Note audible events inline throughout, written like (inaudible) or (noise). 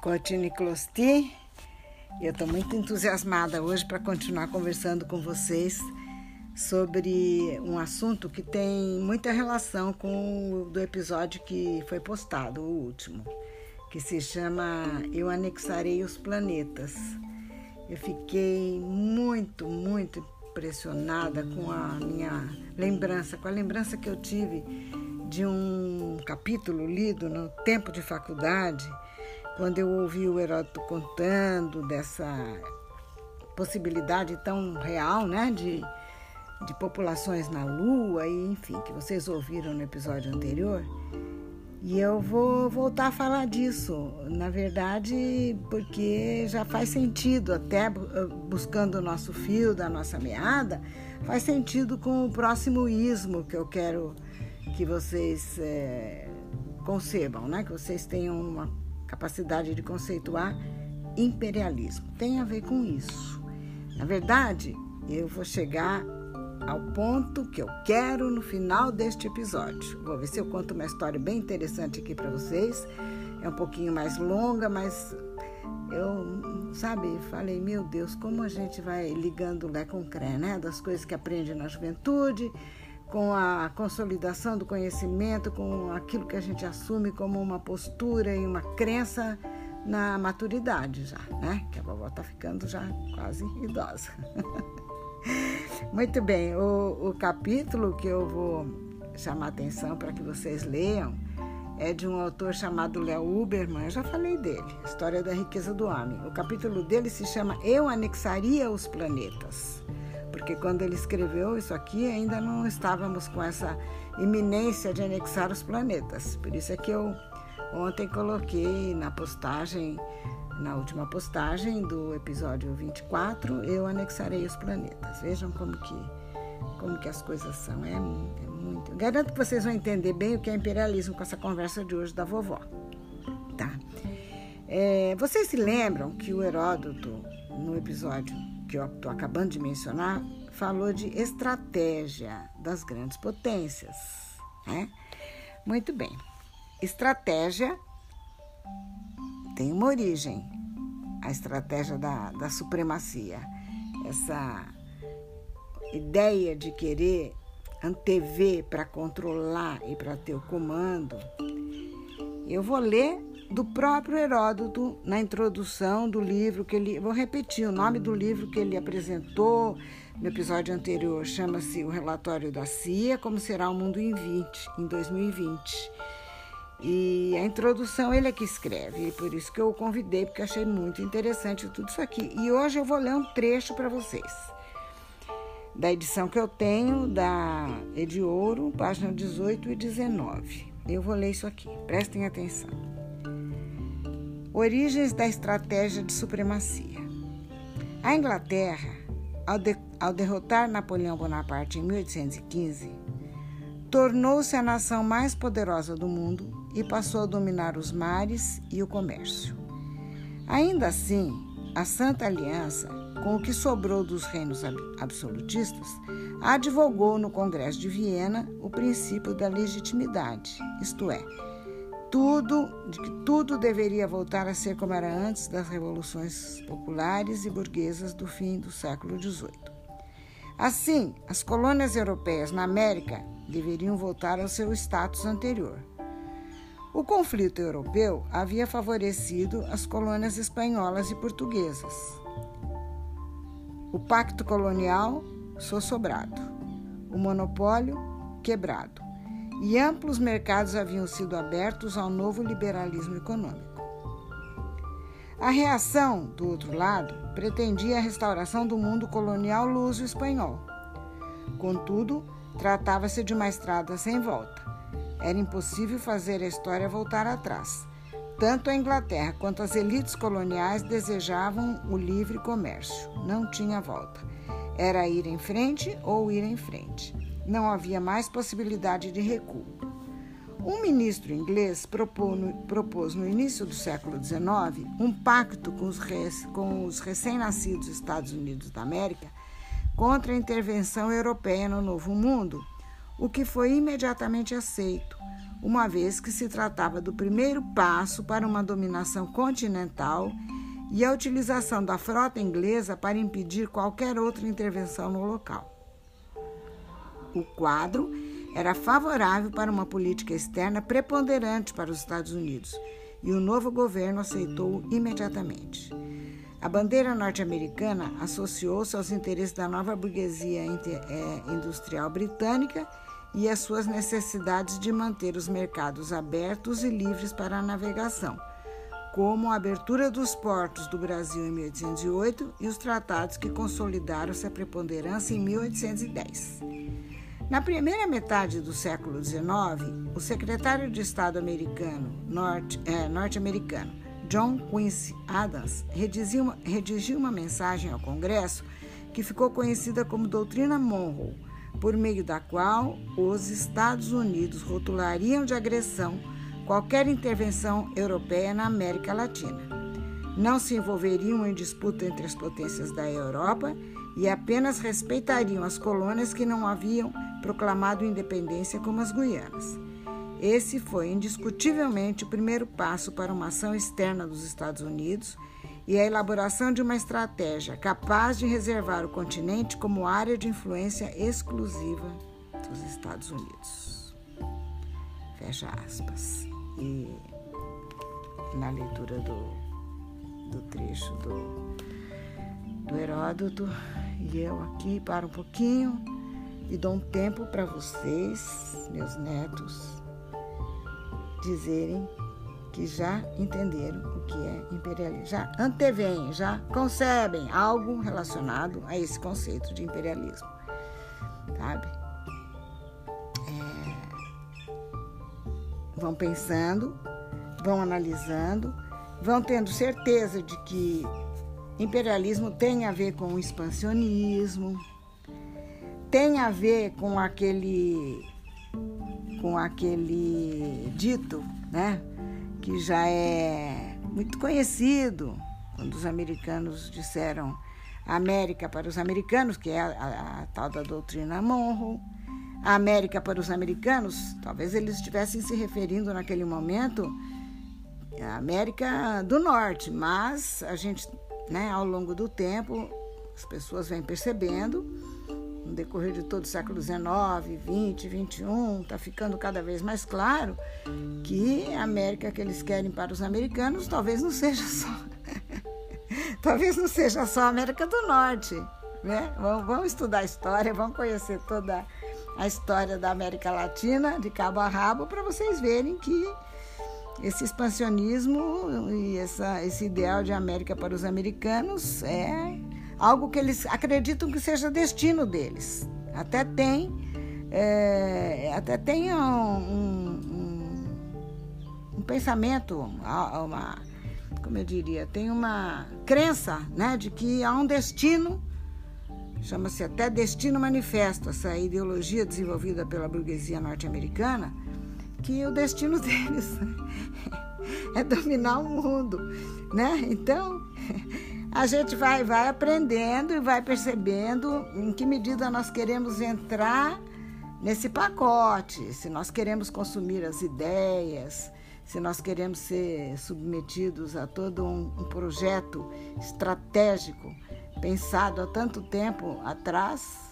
Cotine Closti. Eu estou muito entusiasmada hoje para continuar conversando com vocês sobre um assunto que tem muita relação com o do episódio que foi postado, o último, que se chama Eu Anexarei os Planetas. Eu fiquei muito, muito impressionada com a minha lembrança, com a lembrança que eu tive de um capítulo lido no tempo de faculdade quando eu ouvi o Heródoto contando dessa possibilidade tão real, né, de, de populações na Lua, e enfim, que vocês ouviram no episódio anterior. E eu vou voltar a falar disso, na verdade, porque já faz sentido, até buscando o nosso fio da nossa meada, faz sentido com o próximo ismo que eu quero que vocês é, concebam, né? que vocês tenham uma capacidade de conceituar imperialismo. Tem a ver com isso. Na verdade, eu vou chegar ao ponto que eu quero no final deste episódio. Vou ver se eu conto uma história bem interessante aqui para vocês. É um pouquinho mais longa, mas eu, sabe, falei, meu Deus, como a gente vai ligando Lé com Cré, né? Das coisas que aprende na juventude, com a consolidação do conhecimento, com aquilo que a gente assume como uma postura e uma crença na maturidade já, né? Que a vovó tá ficando já quase idosa. (laughs) Muito bem, o, o capítulo que eu vou chamar atenção para que vocês leiam é de um autor chamado Léo Uberman, eu já falei dele, História da Riqueza do Homem. O capítulo dele se chama Eu Anexaria os Planetas porque quando ele escreveu isso aqui ainda não estávamos com essa iminência de anexar os planetas. Por isso é que eu ontem coloquei na postagem, na última postagem do episódio 24, eu anexarei os planetas. Vejam como que, como que as coisas são. É, é muito. Garanto que vocês vão entender bem o que é imperialismo com essa conversa de hoje da vovó. Tá? É, vocês se lembram que o Heródoto, no episódio que eu estou acabando de mencionar, falou de estratégia das grandes potências. Né? Muito bem. Estratégia tem uma origem, a estratégia da, da supremacia. Essa ideia de querer antever para controlar e para ter o comando. Eu vou ler do próprio Heródoto na introdução do livro que ele. Vou repetir o nome do livro que ele apresentou no episódio anterior. Chama-se O Relatório da CIA: Como Será o Mundo em 20, em 2020. E a introdução ele é que escreve, e por isso que eu o convidei, porque achei muito interessante tudo isso aqui. E hoje eu vou ler um trecho para vocês. Da edição que eu tenho, da Ediouro, página 18 e 19. Eu vou ler isso aqui, prestem atenção. Origens da estratégia de supremacia. A Inglaterra, ao, de, ao derrotar Napoleão Bonaparte em 1815, tornou-se a nação mais poderosa do mundo e passou a dominar os mares e o comércio. Ainda assim, a Santa Aliança, com o que sobrou dos reinos absolutistas, advogou no Congresso de Viena o princípio da legitimidade, isto é, tudo, de que tudo deveria voltar a ser como era antes das revoluções populares e burguesas do fim do século XVIII. Assim, as colônias europeias na América deveriam voltar ao seu status anterior. O conflito europeu havia favorecido as colônias espanholas e portuguesas. O pacto colonial sossobrado, o monopólio quebrado e amplos mercados haviam sido abertos ao novo liberalismo econômico. A reação, do outro lado, pretendia a restauração do mundo colonial luso-espanhol. Contudo, tratava-se de uma estrada sem volta. Era impossível fazer a história voltar atrás. Tanto a Inglaterra quanto as elites coloniais desejavam o livre comércio. Não tinha volta. Era ir em frente ou ir em frente não havia mais possibilidade de recuo. Um ministro inglês propôs no início do século XIX um pacto com os, recém-nascidos Estados Unidos da América contra a intervenção europeia no Novo Mundo, o que foi imediatamente aceito, uma vez que se tratava do primeiro passo para uma dominação continental e a utilização da frota inglesa para impedir qualquer outra intervenção no local. O quadro era favorável para uma política externa preponderante para os Estados Unidos e o novo governo aceitou imediatamente. A bandeira norte-americana associou-se aos interesses da nova burguesia é, industrial britânica e às suas necessidades de manter os mercados abertos e livres para a navegação como a abertura dos portos do Brasil em 1808 e os tratados que consolidaram essa preponderância em 1810. Na primeira metade do século XIX, o secretário de Estado americano, norte, é, norte-americano John Quincy Adams redigiu uma, redigiu uma mensagem ao Congresso que ficou conhecida como Doutrina Monroe, por meio da qual os Estados Unidos rotulariam de agressão qualquer intervenção europeia na América Latina. Não se envolveriam em disputa entre as potências da Europa e apenas respeitariam as colônias que não haviam proclamado independência, como as Guianas. Esse foi indiscutivelmente o primeiro passo para uma ação externa dos Estados Unidos e a elaboração de uma estratégia capaz de reservar o continente como área de influência exclusiva dos Estados Unidos. Fecha aspas e na leitura do, do trecho do, do Heródoto, e eu aqui paro um pouquinho e dou um tempo para vocês, meus netos, dizerem que já entenderam o que é imperialismo, já antevêm, já concebem algo relacionado a esse conceito de imperialismo, sabe? vão pensando, vão analisando, vão tendo certeza de que imperialismo tem a ver com o expansionismo, tem a ver com aquele com aquele dito, né, que já é muito conhecido, quando os americanos disseram América para os americanos, que é a, a, a tal da doutrina Monroe, a América para os americanos, talvez eles estivessem se referindo naquele momento à América do Norte, mas a gente, né, ao longo do tempo, as pessoas vêm percebendo, no decorrer de todo o século XIX, XX, XXI, está ficando cada vez mais claro que a América que eles querem para os americanos talvez não seja (laughs) só. talvez não seja só a América do Norte. Né? Vamos, vamos estudar a história, vamos conhecer toda a história da América Latina de cabo a rabo para vocês verem que esse expansionismo e essa, esse ideal de América para os americanos é algo que eles acreditam que seja destino deles. Até tem, é, até tem um, um, um pensamento, uma, como eu diria, tem uma crença né, de que há um destino Chama-se até Destino Manifesto, essa ideologia desenvolvida pela burguesia norte-americana, que o destino (laughs) deles é dominar o mundo, né? Então, a gente vai, vai aprendendo e vai percebendo em que medida nós queremos entrar nesse pacote, se nós queremos consumir as ideias, se nós queremos ser submetidos a todo um, um projeto estratégico pensado há tanto tempo atrás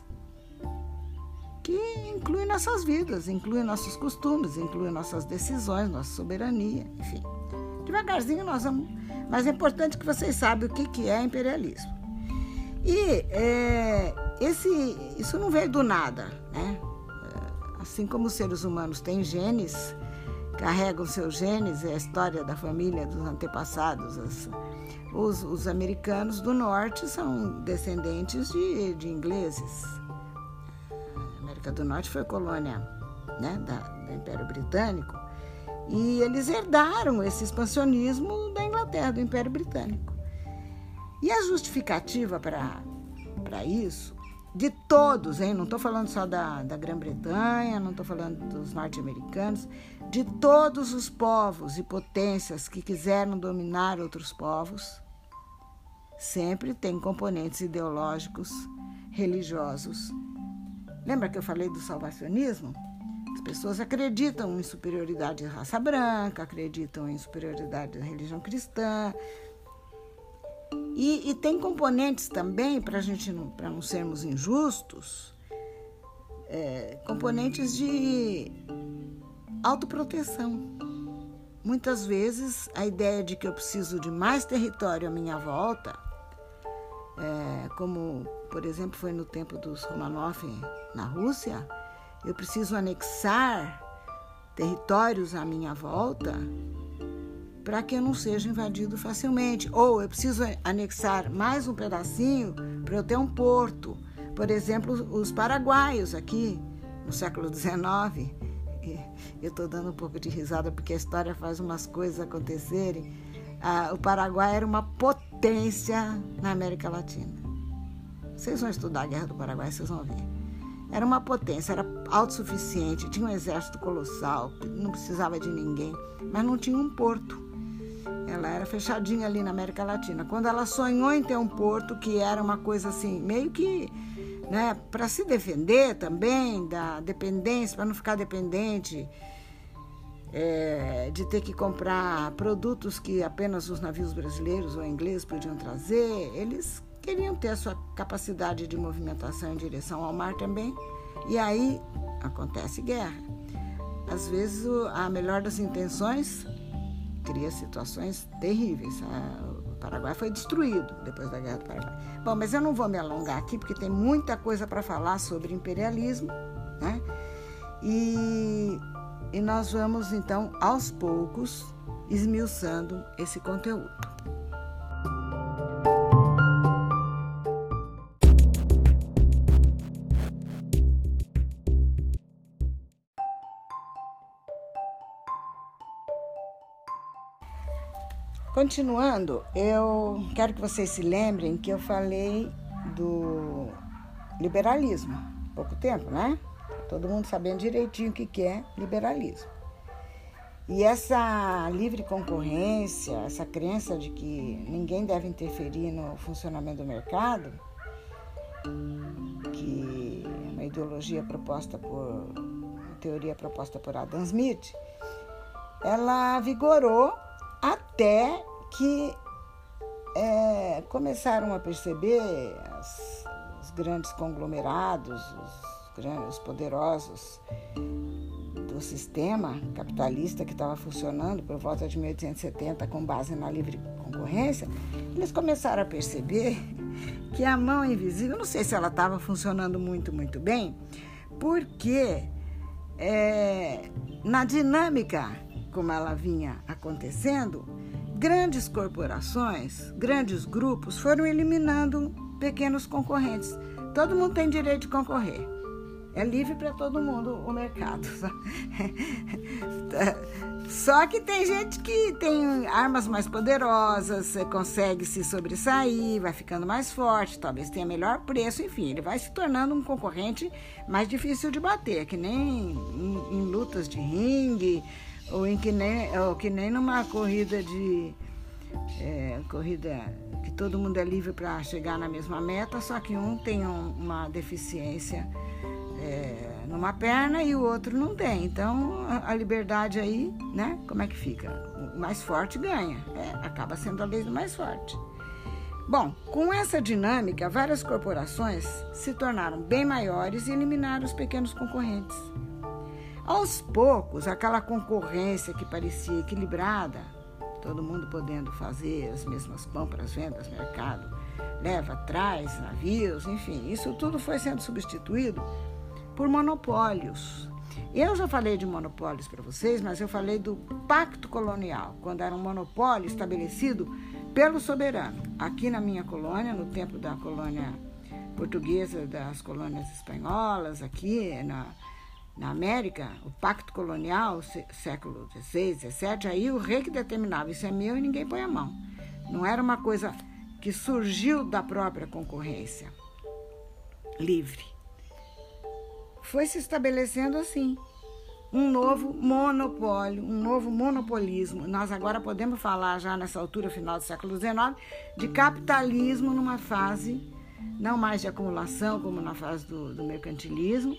que inclui nossas vidas, inclui nossos costumes, inclui nossas decisões, nossa soberania, enfim. Devagarzinho nós vamos. Mas é importante que vocês saibam o que, que é imperialismo. E é, esse, isso não veio do nada, né? É, assim como os seres humanos têm genes, carregam seus genes, é a história da família, dos antepassados, as, os, os americanos do norte são descendentes de, de ingleses. A América do Norte foi colônia né, da, do Império Britânico e eles herdaram esse expansionismo da Inglaterra, do Império Britânico. E a justificativa para isso, de todos, hein? não estou falando só da, da Grã-Bretanha, não estou falando dos norte-americanos, de todos os povos e potências que quiseram dominar outros povos, sempre tem componentes ideológicos, religiosos Lembra que eu falei do salvacionismo? As pessoas acreditam em superioridade da raça branca, acreditam em superioridade da religião cristã. E, e tem componentes também, para gente não, não sermos injustos, é, componentes de autoproteção. Muitas vezes a ideia de que eu preciso de mais território à minha volta, é, como por exemplo foi no tempo dos Romanov na Rússia, eu preciso anexar territórios à minha volta para que eu não seja invadido facilmente. Ou eu preciso anexar mais um pedacinho para eu ter um porto. Por exemplo, os paraguaios aqui no século XIX. (laughs) Eu estou dando um pouco de risada porque a história faz umas coisas acontecerem. Ah, o Paraguai era uma potência na América Latina. Vocês vão estudar a Guerra do Paraguai, vocês vão ver. Era uma potência, era autossuficiente, tinha um exército colossal, não precisava de ninguém, mas não tinha um porto. Ela era fechadinha ali na América Latina. Quando ela sonhou em ter um porto, que era uma coisa assim, meio que né, para se defender também da dependência, para não ficar dependente é, de ter que comprar produtos que apenas os navios brasileiros ou ingleses podiam trazer, eles queriam ter a sua capacidade de movimentação em direção ao mar também. E aí acontece guerra. Às vezes, a melhor das intenções cria situações terríveis. O Paraguai foi destruído depois da Guerra do Paraguai. Bom, mas eu não vou me alongar aqui porque tem muita coisa para falar sobre imperialismo, né? E, e nós vamos então aos poucos esmiuçando esse conteúdo. Continuando, eu quero que vocês se lembrem que eu falei do liberalismo pouco tempo, né? Todo mundo sabendo direitinho o que é liberalismo. E essa livre concorrência, essa crença de que ninguém deve interferir no funcionamento do mercado, que é uma ideologia proposta por, uma teoria proposta por Adam Smith, ela vigorou até que é, começaram a perceber as, os grandes conglomerados, os, grandes, os poderosos do sistema capitalista que estava funcionando por volta de 1870 com base na livre concorrência, eles começaram a perceber (laughs) que a mão invisível, não sei se ela estava funcionando muito, muito bem, porque é, na dinâmica como ela vinha acontecendo, grandes corporações, grandes grupos foram eliminando pequenos concorrentes. Todo mundo tem direito de concorrer. É livre para todo mundo o mercado. (laughs) Só que tem gente que tem armas mais poderosas, consegue se sobressair, vai ficando mais forte, talvez tenha melhor preço, enfim, ele vai se tornando um concorrente mais difícil de bater, que nem em, em lutas de ringue, ou em que nem, ou que nem numa corrida de é, corrida que todo mundo é livre para chegar na mesma meta, só que um tem um, uma deficiência é, numa perna e o outro não tem. Então a, liberdade aí, né? Como é que fica? O mais forte ganha. É, acaba sendo a lei do mais forte. Bom, com essa dinâmica, várias corporações se tornaram bem maiores e eliminaram os pequenos concorrentes. Aos poucos, aquela concorrência que parecia equilibrada, todo mundo podendo fazer as mesmas compras, vendas, mercado, leva, traz, navios, enfim, isso tudo foi sendo substituído por monopólios. Eu já falei de monopólios para vocês, mas eu falei do pacto colonial, quando era um monopólio estabelecido pelo soberano. Aqui na minha colônia, no tempo da colônia portuguesa, das colônias espanholas, aqui na na América, o pacto colonial, século XVI, XVII, aí o rei que determinava isso é meu e ninguém põe a mão. Não era uma coisa que surgiu da própria concorrência livre. Foi se estabelecendo assim um novo monopólio, um novo monopolismo. Nós agora podemos falar já nessa altura final do século XIX de capitalismo numa fase não mais de acumulação como na fase do, do mercantilismo.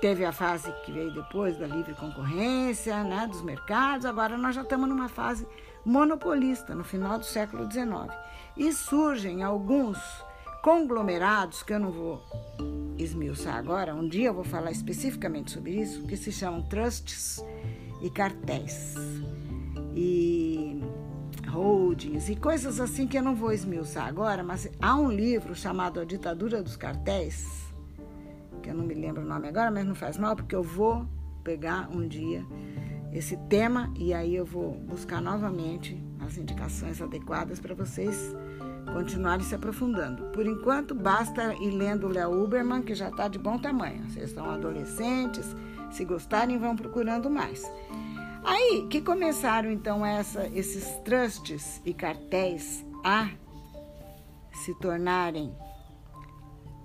Teve a fase que veio depois da livre concorrência, né, dos mercados. Agora nós já estamos numa fase monopolista, no final do século XIX. E surgem alguns conglomerados, que eu não vou esmiuçar agora, um dia eu vou falar especificamente sobre isso, que se chamam trusts e cartéis. E holdings e coisas assim que eu não vou esmiuçar agora, mas há um livro chamado A Ditadura dos Cartéis, que eu não me lembro o nome agora, mas não faz mal, porque eu vou pegar um dia esse tema e aí eu vou buscar novamente as indicações adequadas para vocês continuarem se aprofundando. Por enquanto, basta ir lendo o Léo Uberman, que já está de bom tamanho. Vocês são adolescentes, se gostarem, vão procurando mais. Aí que começaram então essa, esses trusts e cartéis a se tornarem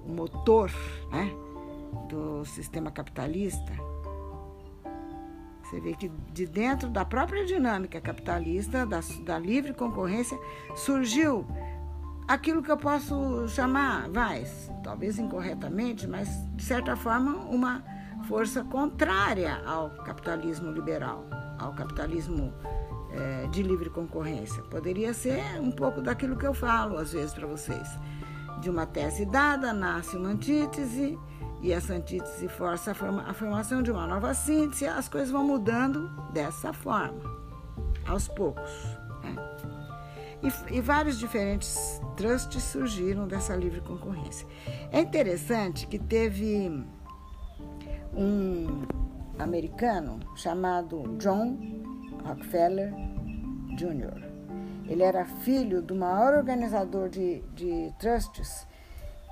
o motor né, do sistema capitalista. Você vê que de dentro da própria dinâmica capitalista, da, da livre concorrência, surgiu aquilo que eu posso chamar, vai, talvez incorretamente, mas de certa forma, uma força contrária ao capitalismo liberal ao capitalismo é, de livre concorrência. Poderia ser um pouco daquilo que eu falo às vezes para vocês. De uma tese dada nasce uma antítese e essa antítese força a, forma, a formação de uma nova síntese. As coisas vão mudando dessa forma, aos poucos. Né? E, e, vários diferentes trusts surgiram dessa livre concorrência. É interessante que teve um americano chamado John Rockefeller Jr. Ele era filho do maior organizador de, de trusts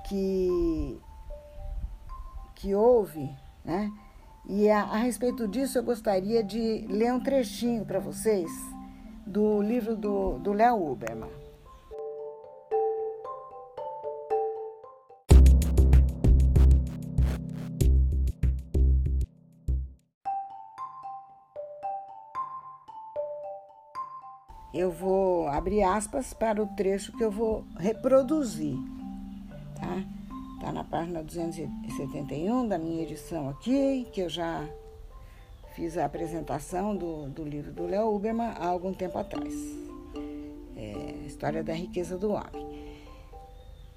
que, que houve, né? E a, a respeito disso, eu gostaria de ler um trechinho para vocês do livro do Léo Uberman. eu vou abrir aspas para o trecho que eu vou reproduzir, tá? Tá na página 271 da minha edição aqui, que eu já fiz a apresentação do, do livro do Léo Uberman há algum tempo atrás. É, História da Riqueza do Homem.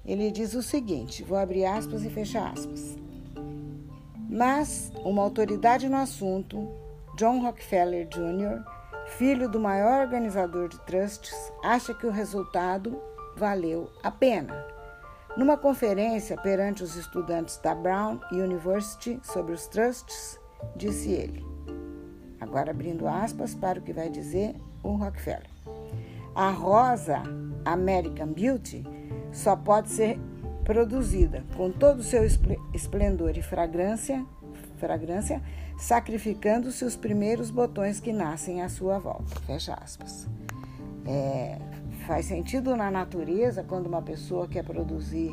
Ele diz o seguinte: vou abrir aspas e fechar aspas. Mas uma autoridade no assunto, John Rockefeller Jr., filho do maior organizador de trusts, acha que o resultado valeu a pena. Numa conferência perante os estudantes da Brown University sobre os trusts, disse ele, agora abrindo aspas para o que vai dizer o Rockefeller. A rosa American Beauty só pode ser produzida com todo o seu esplendor e fragrância, fragrância sacrificando-se os primeiros botões que nascem à sua volta. Fecha aspas. É, faz sentido na natureza quando uma pessoa quer produzir.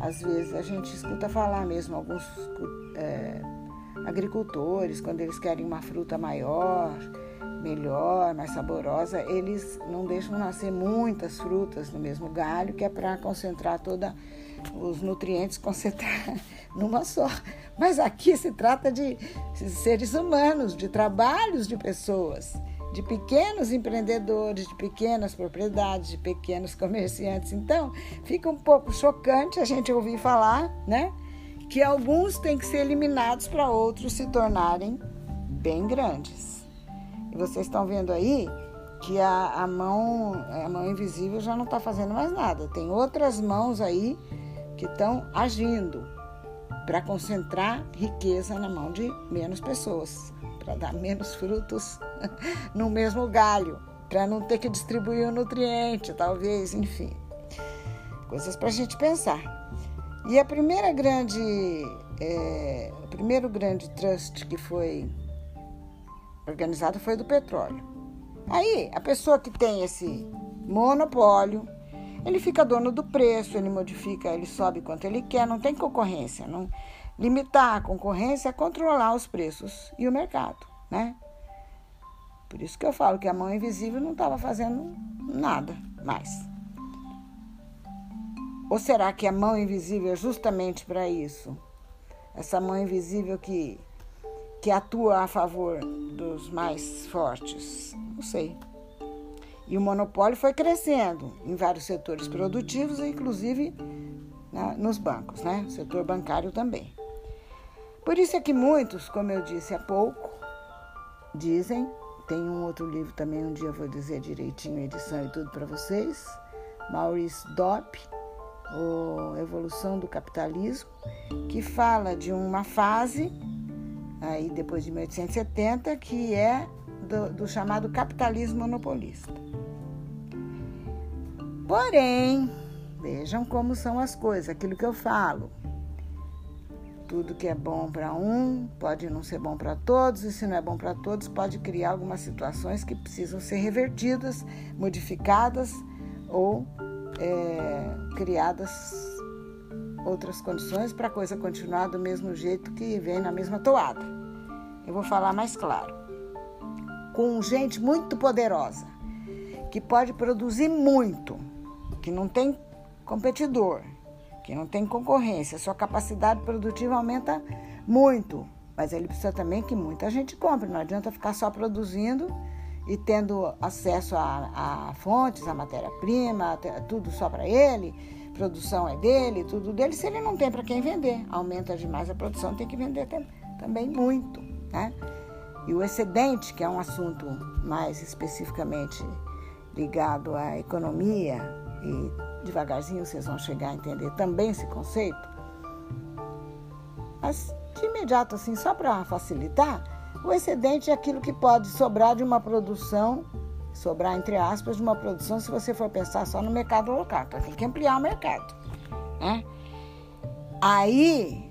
Às vezes a gente escuta falar mesmo alguns é, agricultores, quando eles querem uma fruta maior, melhor, mais saborosa, eles não deixam nascer muitas frutas no mesmo galho, que é para concentrar toda os nutrientes (laughs) concentrar numa só. Mas aqui se trata de seres humanos, de trabalhos de pessoas, de pequenos empreendedores, de pequenas propriedades, de pequenos comerciantes. Então, fica um pouco chocante a gente ouvir falar, né? Que alguns têm que ser eliminados para outros se tornarem bem grandes. E vocês estão vendo aí que a, a mão, a mão invisível já não está fazendo mais nada. Tem outras mãos aí que estão agindo para concentrar riqueza na mão de menos pessoas, para dar menos frutos (laughs) no mesmo galho, para não ter que distribuir o nutriente, talvez, enfim. Coisas para a gente pensar. E a primeira grande, é, o primeiro grande trust que foi organizado foi do petróleo. Aí, a pessoa que tem esse monopólio ele fica dono do preço, ele modifica, ele sobe quanto ele quer, não tem concorrência. Não, limitar a concorrência é controlar os preços e o mercado, né? Por isso que eu falo que a mão invisível não estava fazendo nada mais. Ou será que a mão invisível é justamente para isso? Essa mão invisível que, que atua a favor dos mais fortes? Não sei. E o monopólio foi crescendo em vários setores produtivos, inclusive né, nos bancos, né? Setor bancário também. Por isso é que muitos, como eu disse há pouco, dizem, tem um outro livro também, um dia eu vou dizer direitinho a edição e tudo para vocês, Maurice Dopp, o Evolução do Capitalismo, que fala de uma fase, aí depois de 1870, que é do, do chamado capitalismo monopolista. Porém, vejam como são as coisas, aquilo que eu falo. Tudo que é bom para um pode não ser bom para todos, e se não é bom para todos, pode criar algumas situações que precisam ser revertidas, modificadas ou é, criadas outras condições para a coisa continuar do mesmo jeito que vem na mesma toada. Eu vou falar mais claro. Com gente muito poderosa, que pode produzir muito, que não tem competidor, que não tem concorrência, sua capacidade produtiva aumenta muito, mas ele precisa também que muita gente compre, não adianta ficar só produzindo e tendo acesso a, a fontes, a matéria-prima, tudo só para ele, produção é dele, tudo dele, se ele não tem para quem vender, aumenta demais a produção, tem que vender também muito, né? E o excedente, que é um assunto mais especificamente ligado à economia, e devagarzinho vocês vão chegar a entender também esse conceito, mas de imediato, assim, só para facilitar, o excedente é aquilo que pode sobrar de uma produção, sobrar entre aspas, de uma produção, se você for pensar só no mercado local. Então tem que ampliar o mercado. Né? Aí,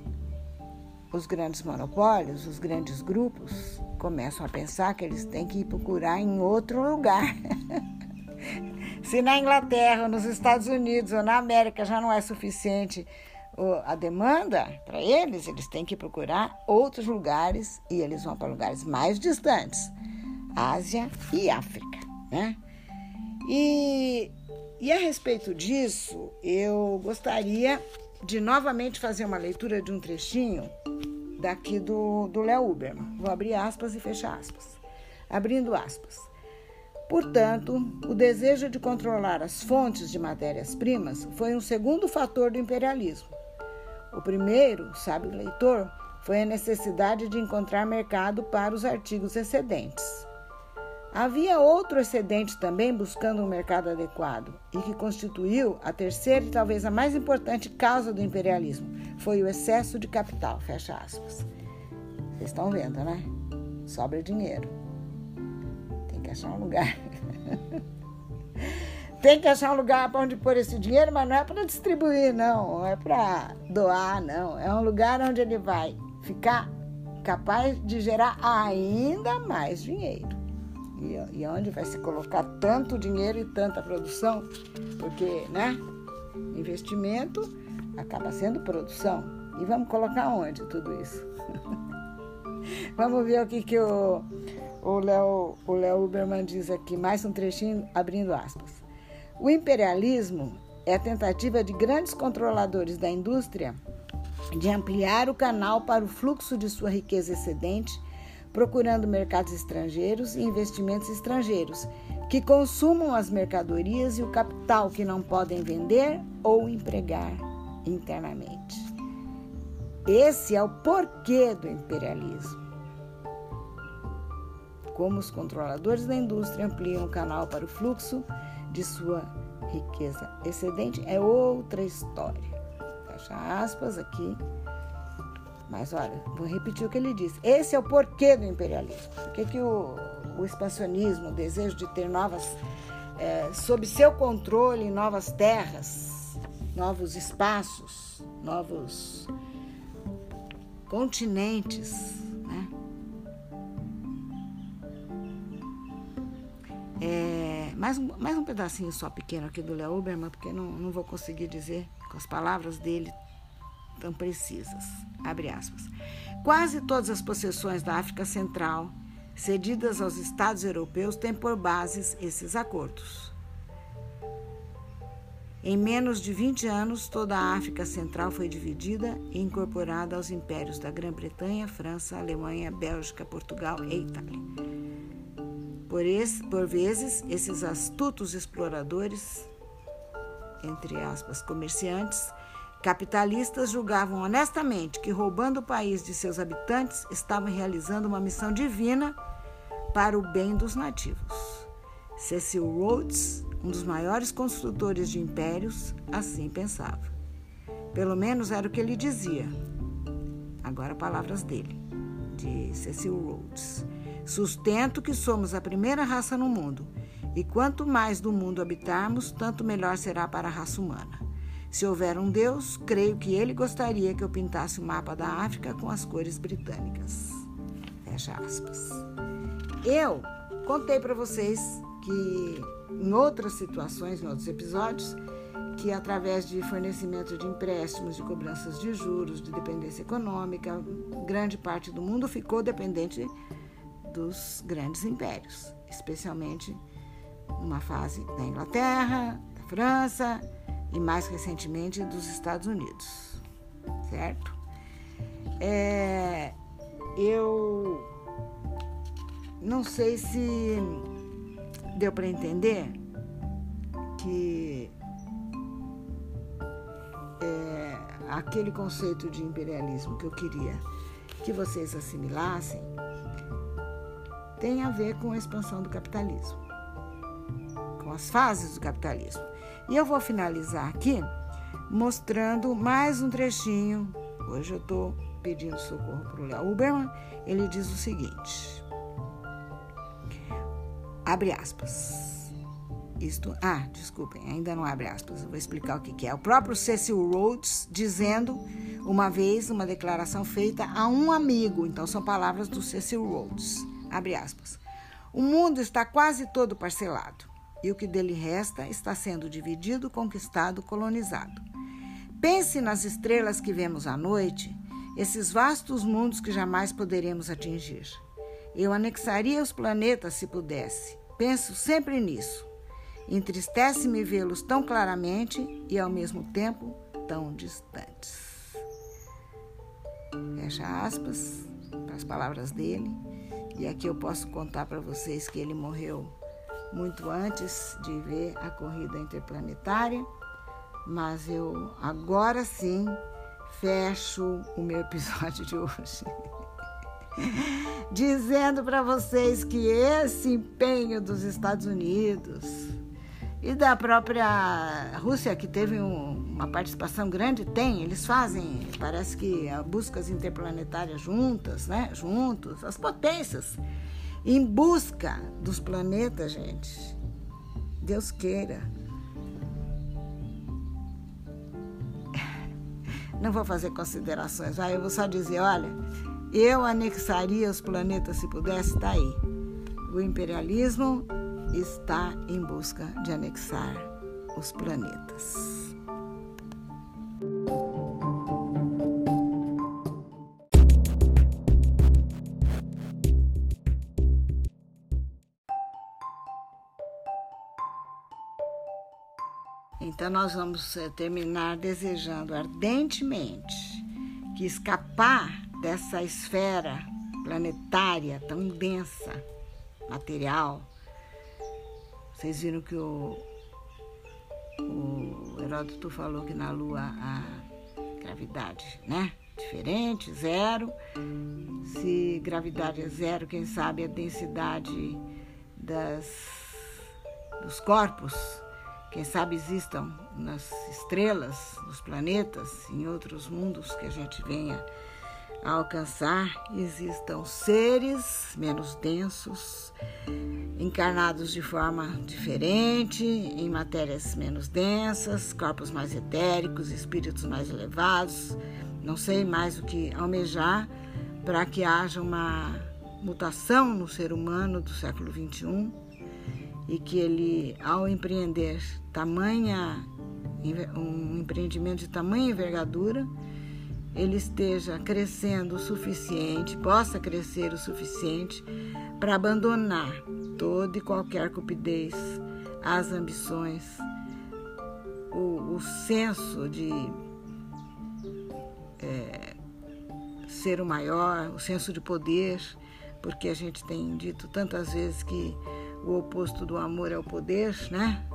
os grandes monopólios, os grandes grupos, começam a pensar que eles têm que procurar em outro lugar. (laughs) se na Inglaterra, nos Estados Unidos ou na América já não é suficiente a demanda para eles, eles têm que procurar outros lugares e eles vão para lugares mais distantes, Ásia e África, né? E, e a respeito disso, eu gostaria de novamente fazer uma leitura de um trechinho daqui do, Léo Uberman. Vou abrir aspas e fechar aspas. Abrindo aspas. Portanto, o desejo de controlar as fontes de matérias-primas foi um segundo fator do imperialismo o primeiro, sabe o leitor, foi a necessidade de encontrar mercado para os artigos excedentes. Havia outro excedente também buscando um mercado adequado e que constituiu a terceira e talvez a mais importante causa do imperialismo. Foi o excesso de capital. Fecha aspas. Vocês estão vendo, né? Sobra dinheiro. Que achar um lugar. (laughs) tem que achar um lugar para onde pôr esse dinheiro, mas não é para distribuir, não, não é para doar, não. É um lugar onde ele vai ficar capaz de gerar ainda mais dinheiro. E, e onde vai se colocar tanto dinheiro e tanta produção, porque, né? Investimento acaba sendo produção. E vamos colocar onde tudo isso? (laughs) vamos ver o que, que o, o Léo o Léo Uberman diz aqui, mais um trechinho abrindo aspas. O imperialismo é a tentativa de grandes controladores da indústria de ampliar o canal para o fluxo de sua riqueza excedente, procurando mercados estrangeiros e investimentos estrangeiros que consumam as mercadorias e o capital que não podem vender ou empregar internamente. Esse é o porquê do imperialismo. Como os controladores da indústria ampliam o canal para o fluxo de sua riqueza excedente é outra história. Fecha aspas aqui. Mas olha, vou repetir o que ele disse. Esse é o porquê do imperialismo. Por que, que o, o expansionismo, o desejo de ter novas, é, sob seu controle, novas terras, novos espaços, novos continentes, né? É, mais um, mais um pedacinho só pequeno aqui do Léo Uberman, porque não, não vou conseguir dizer com as palavras dele tão precisas. Abre aspas. Quase todas as possessões da África Central cedidas aos Estados europeus têm por bases esses acordos. Em menos de 20 anos, toda a África Central foi dividida e incorporada aos impérios da Grã-Bretanha, França, Alemanha, Bélgica, Portugal e Itália. Por, esse, por vezes, esses astutos exploradores, entre aspas, comerciantes, capitalistas julgavam honestamente que, roubando o país de seus habitantes, estavam realizando uma missão divina para o bem dos nativos. Cecil Rhodes um dos maiores construtores de impérios, assim pensava. Pelo menos era o que ele dizia. Agora, palavras dele, de Cecil Rhodes. Sustento que somos a primeira raça no mundo, e quanto mais do mundo habitarmos, tanto melhor será para a raça humana. Se houver um Deus, creio que ele gostaria que eu pintasse o mapa da África com as cores britânicas. Fecha aspas. Eu contei para vocês que em outras situações, em outros episódios, que através de fornecimento de empréstimos, de cobranças de juros, de dependência econômica, grande parte do mundo ficou dependente dos grandes impérios, especialmente numa fase da Inglaterra, da França e mais recentemente dos Estados Unidos, certo? É, eu não sei se Deu para entender que é, aquele conceito de imperialismo que eu queria que vocês assimilassem tem a ver com a expansão do capitalismo, com as fases do capitalismo. E eu vou finalizar aqui mostrando mais um trechinho. Hoje eu estou pedindo socorro para o Léo Uberman. Ele diz o seguinte. Abre aspas. Isto, ah, desculpem, ainda não abre aspas, eu vou explicar o que, que é. O próprio Cecil Rhodes dizendo uma vez uma declaração feita a um amigo, então são palavras do Cecil Rhodes. Abre aspas. O mundo está quase todo parcelado e o que dele resta está sendo dividido, conquistado, colonizado. Pense nas estrelas que vemos à noite, esses vastos mundos que jamais poderemos atingir. Eu anexaria os planetas se pudesse. Penso sempre nisso. Entristece-me vê-los tão claramente e ao mesmo tempo tão distantes. Fecha aspas para as palavras dele. E aqui eu posso contar para vocês que ele morreu muito antes de ver a corrida interplanetária, mas eu agora sim fecho o meu episódio de hoje. (laughs) dizendo para vocês que esse empenho dos Estados Unidos e da própria Rússia, que teve um, uma participação grande, tem, eles fazem, parece que buscas interplanetárias juntas, né? Juntos, as potências, em busca dos planetas, gente. Deus queira. Não vou fazer considerações, aí eu vou só dizer, olha, eu anexaria os planetas se pudesse, está aí. O imperialismo está em busca de anexar os planetas. Então, nós vamos eh, terminar desejando ardentemente que escapar dessa esfera planetária tão densa, material. Vocês viram que o, o Heródoto falou que na Lua a gravidade, né? Diferente, zero. Se gravidade é zero, quem sabe a densidade das, dos corpos, quem sabe existam nas estrelas, nos planetas, em outros mundos que a gente venha a alcançar existam seres menos densos, encarnados de forma diferente, em matérias menos densas, corpos mais etéricos, espíritos mais elevados. Não sei mais o que almejar para que haja uma mutação no ser humano do século XXI e que ele, ao empreender tamanha, um empreendimento de tamanha envergadura, ele esteja crescendo o suficiente, possa crescer o suficiente para abandonar toda e qualquer cupidez, as ambições, o, o senso de é, ser o maior, o senso de poder, porque a gente tem dito tantas vezes que o oposto do amor é o poder, né?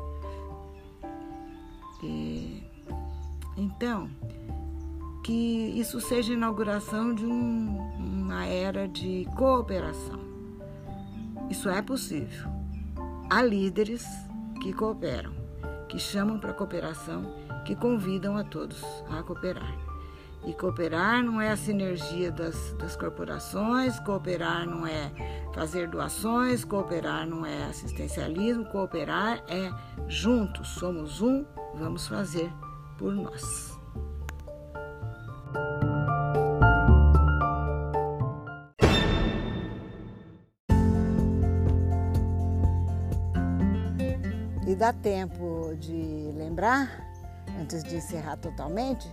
E, então, que isso seja a inauguração de um, uma era de cooperação. Isso é possível. Há líderes que cooperam, que chamam para cooperação, que convidam a todos a cooperar. E cooperar não é a sinergia das, das corporações, cooperar não é fazer doações, cooperar não é assistencialismo, cooperar é juntos, somos um, vamos fazer por nós. Dá tempo de lembrar, antes de encerrar totalmente,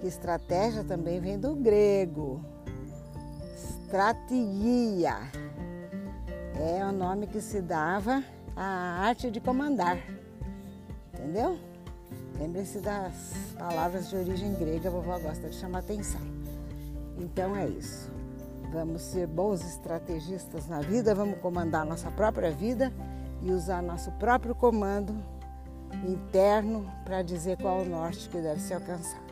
que estratégia também vem do grego. Estratégia é o nome que se dava à arte de comandar. Entendeu? Lembre-se das palavras de origem grega, a vovó gosta de chamar atenção. Então é isso. Vamos ser bons estrategistas na vida, vamos comandar nossa própria vida e usar nosso próprio comando interno para dizer qual o norte que deve ser alcançado.